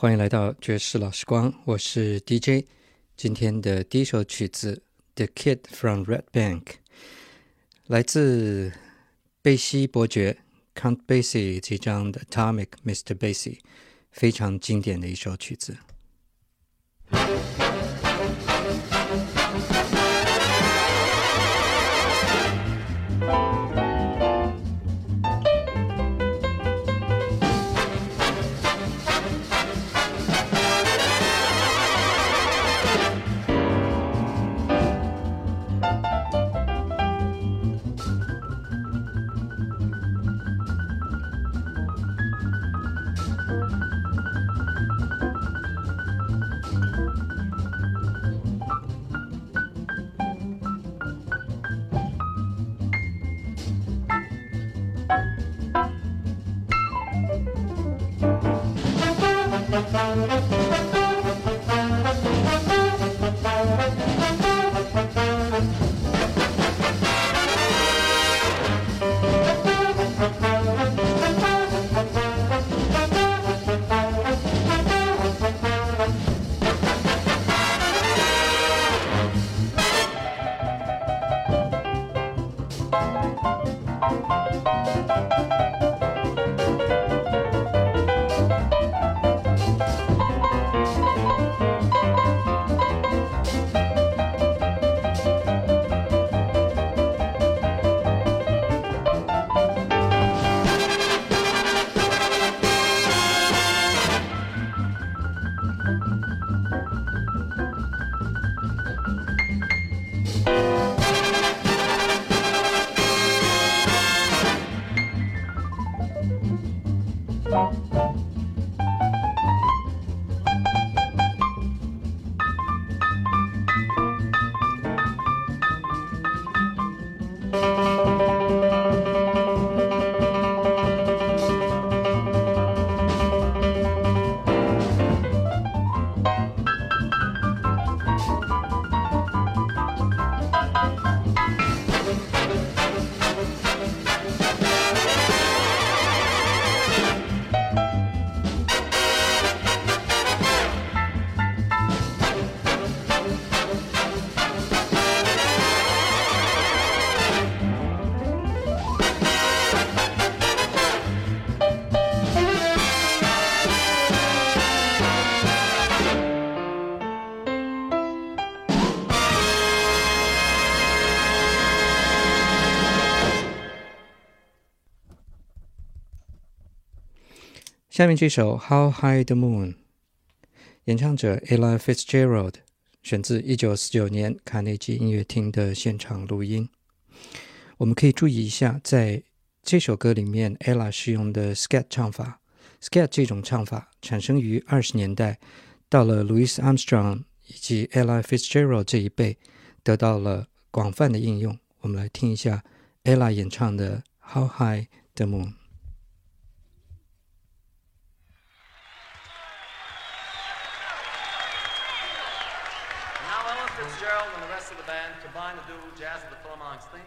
欢迎来到爵士老时光，我是 DJ。今天的第一首曲子《The Kid from Red Bank》来自贝西伯爵 Count Basie 这张的《Atomic Mr. Basie》，非常经典的一首曲子。下面这首《How High the Moon》，演唱者 Ella Fitzgerald，选自一九四九年卡内基音乐厅的现场录音。我们可以注意一下，在这首歌里面，Ella 使用的 Scat 唱法，Scat 这种唱法产生于二十年代，到了 Louis Armstrong 以及 Ella Fitzgerald 这一辈，得到了广泛的应用。我们来听一下 Ella 演唱的《How High the Moon》。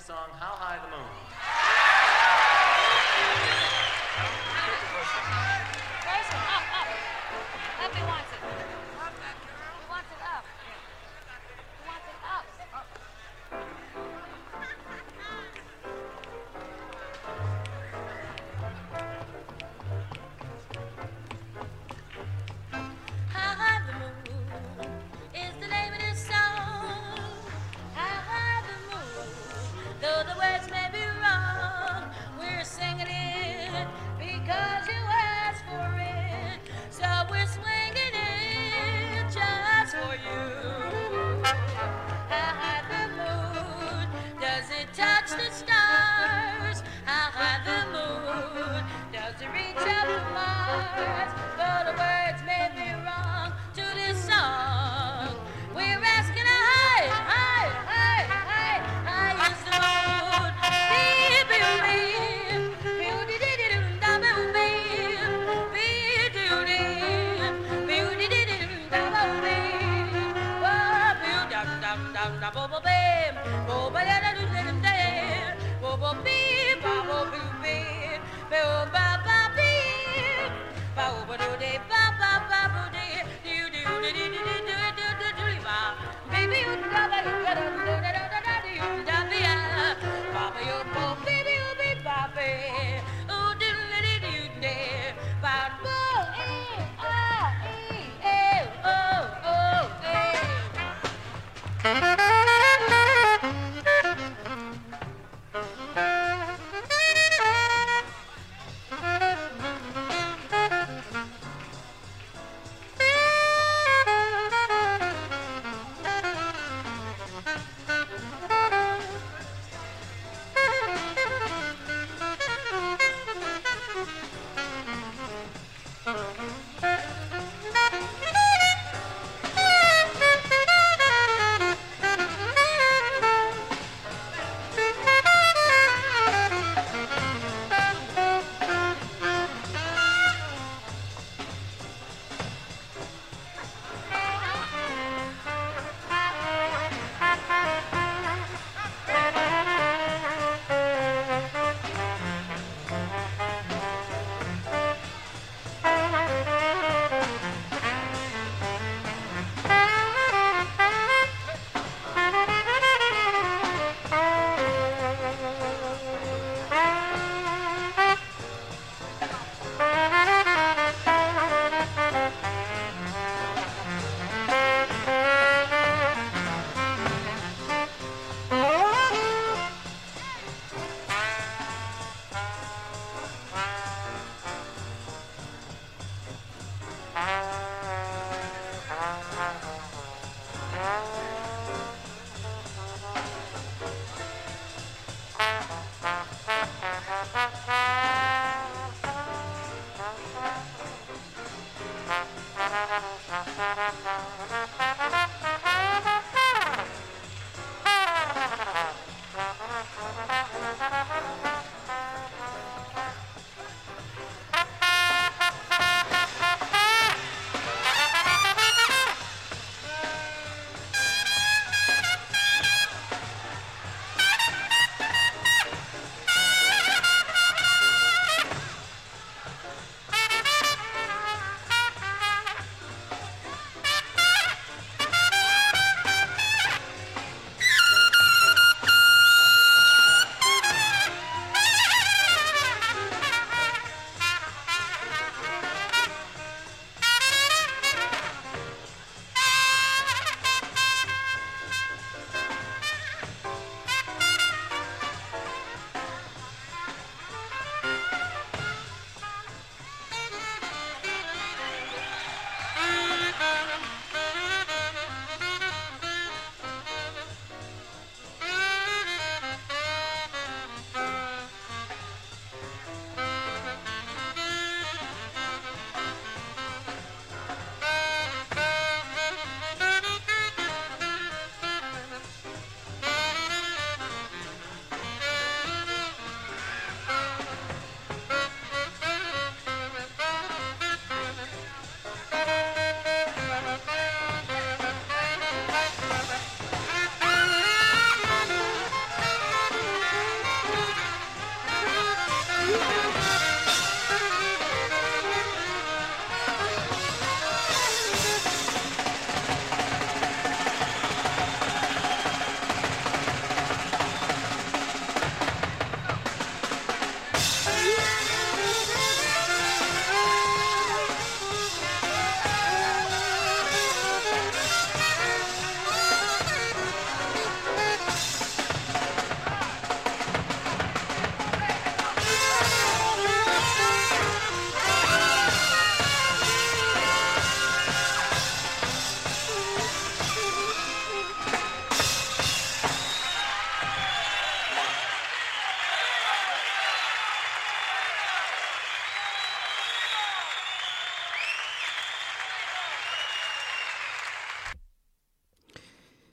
song, How High the Moon.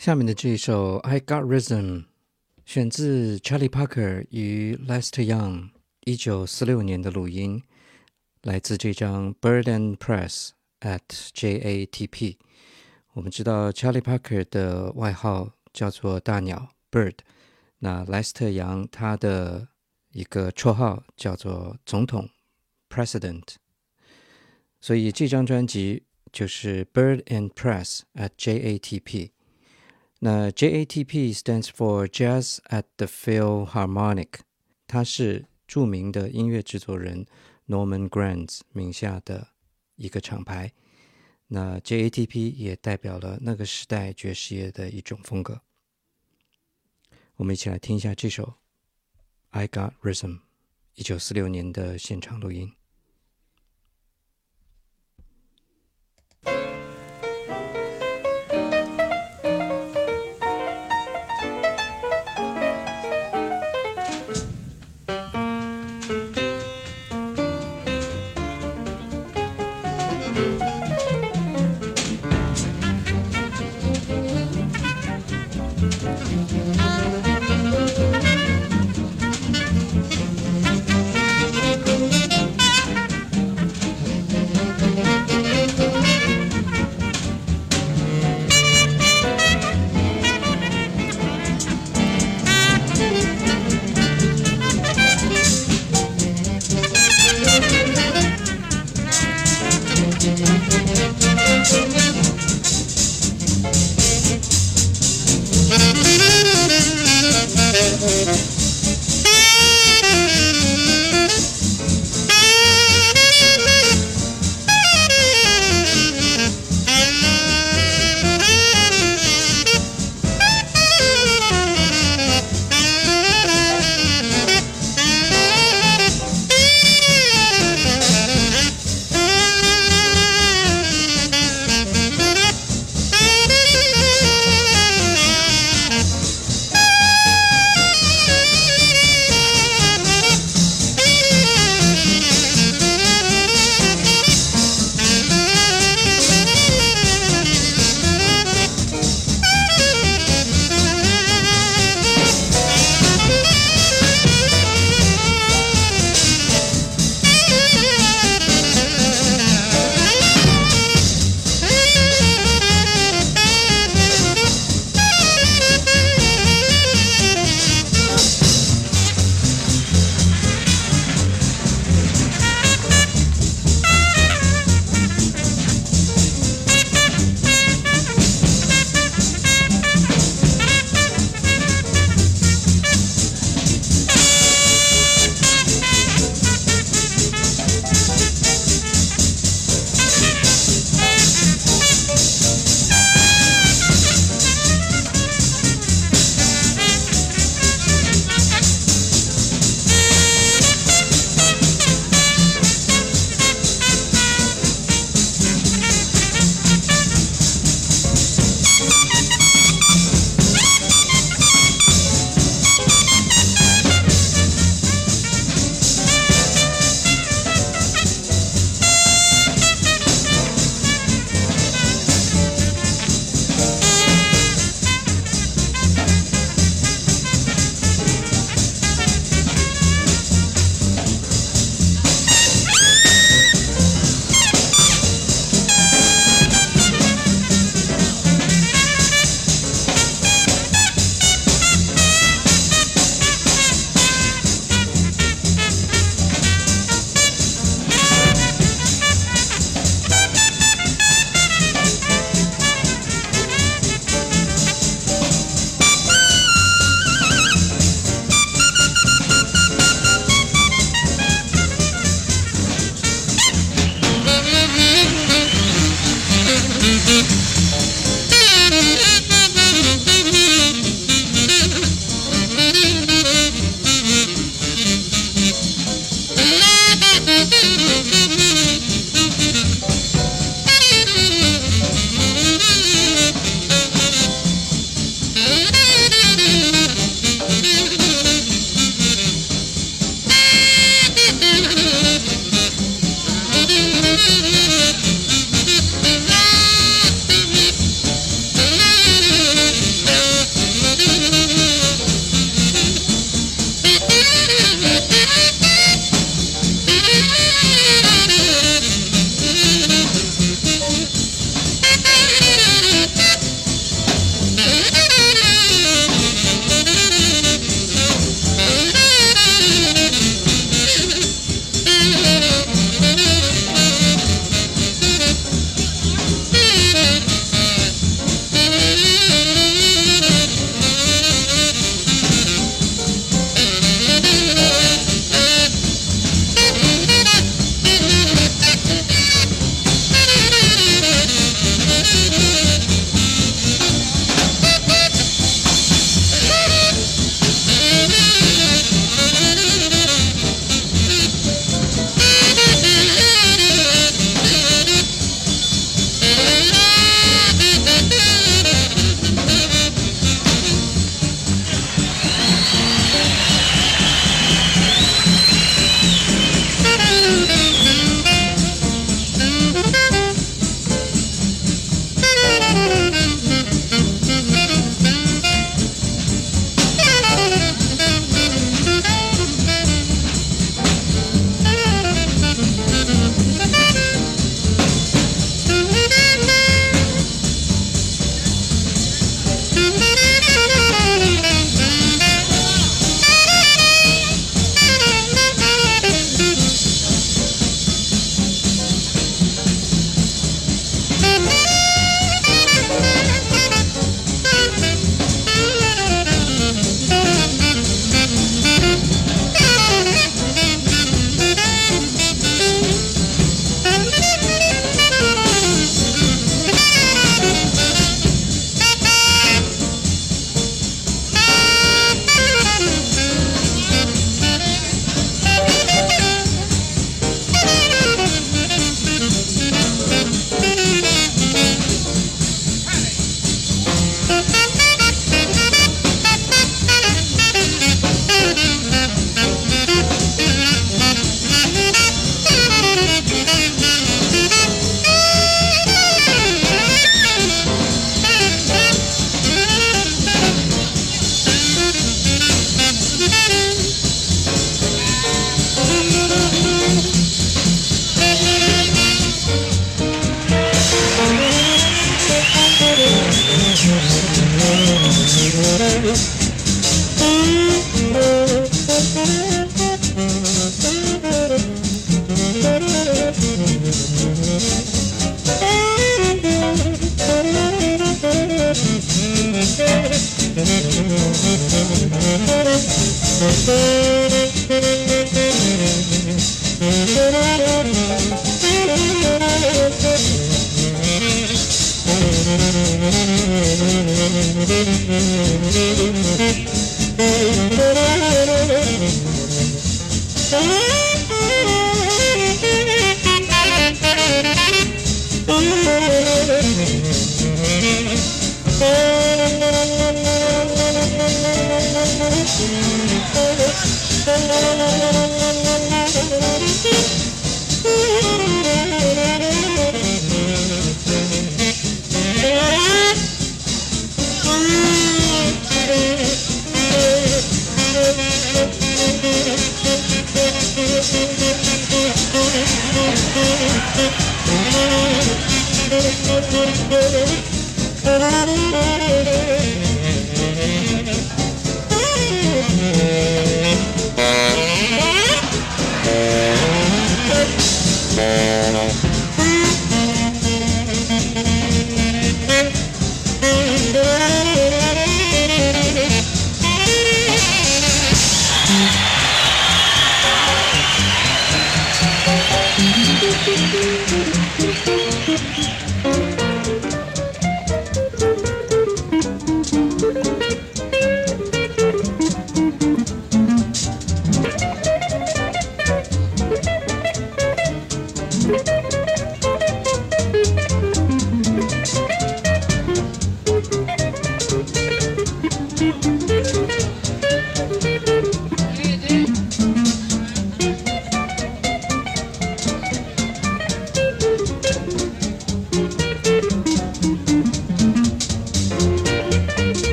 下面的这一首《I Got Rhythm》选自 Charlie Parker 与 Lester Young 一九四六年的录音，来自这张 Bird and Press at JATP。我们知道 Charlie Parker 的外号叫做大鸟 Bird，那 Lester Young 他的一个绰号叫做总统 President，所以这张专辑就是 Bird and Press at JATP。那 JATP stands for Jazz at the Philharmonic，它是著名的音乐制作人 Norman Granz 名下的一个厂牌。那 JATP 也代表了那个时代爵士乐的一种风格。我们一起来听一下这首《I Got Rhythm》，一九四六年的现场录音。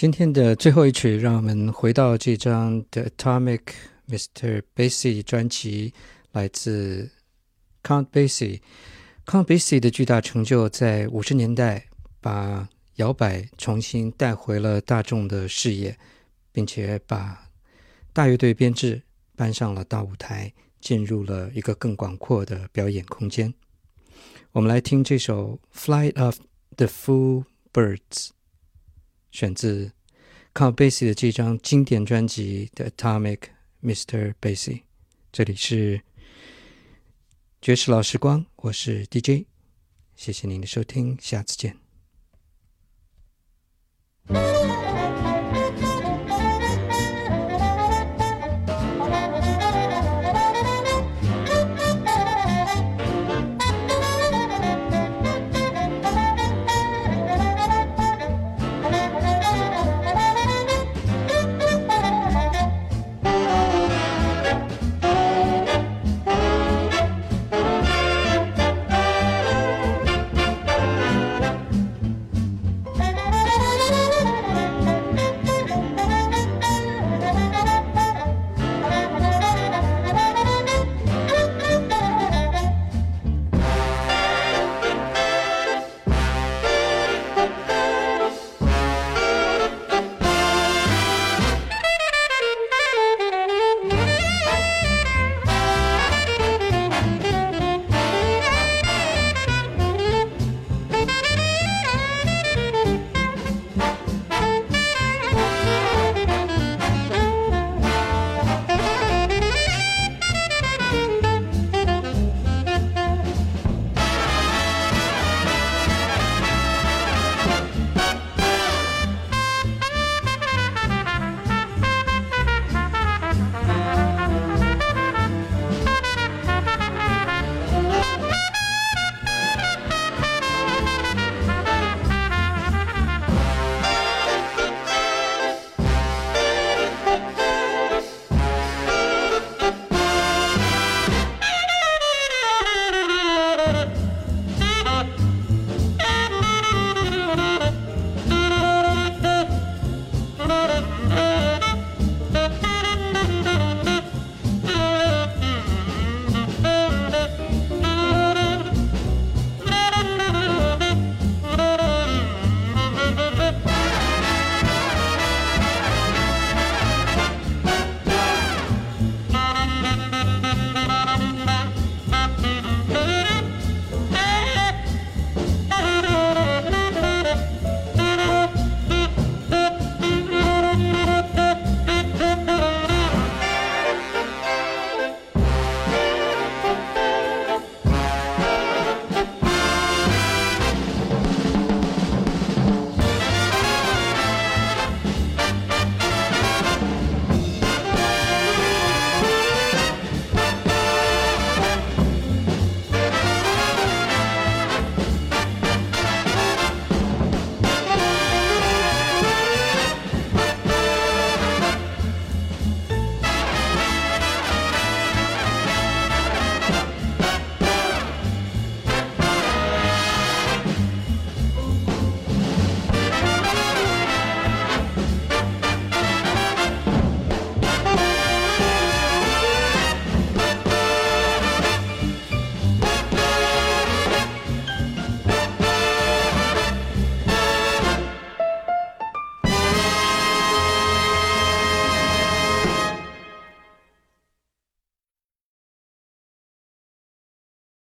今天的最后一曲，让我们回到这张《The Atomic Mr. Basie》专辑，来自 Count Basie。Count Basie 的巨大成就，在五十年代把摇摆重新带回了大众的视野，并且把大乐队编制搬上了大舞台，进入了一个更广阔的表演空间。我们来听这首《Flight of the Fool Birds》，选自 Count Basie 的这张经典专辑《的 Atomic Mr. Basie》。这里是。爵士老时光，我是 DJ，谢谢您的收听，下次见。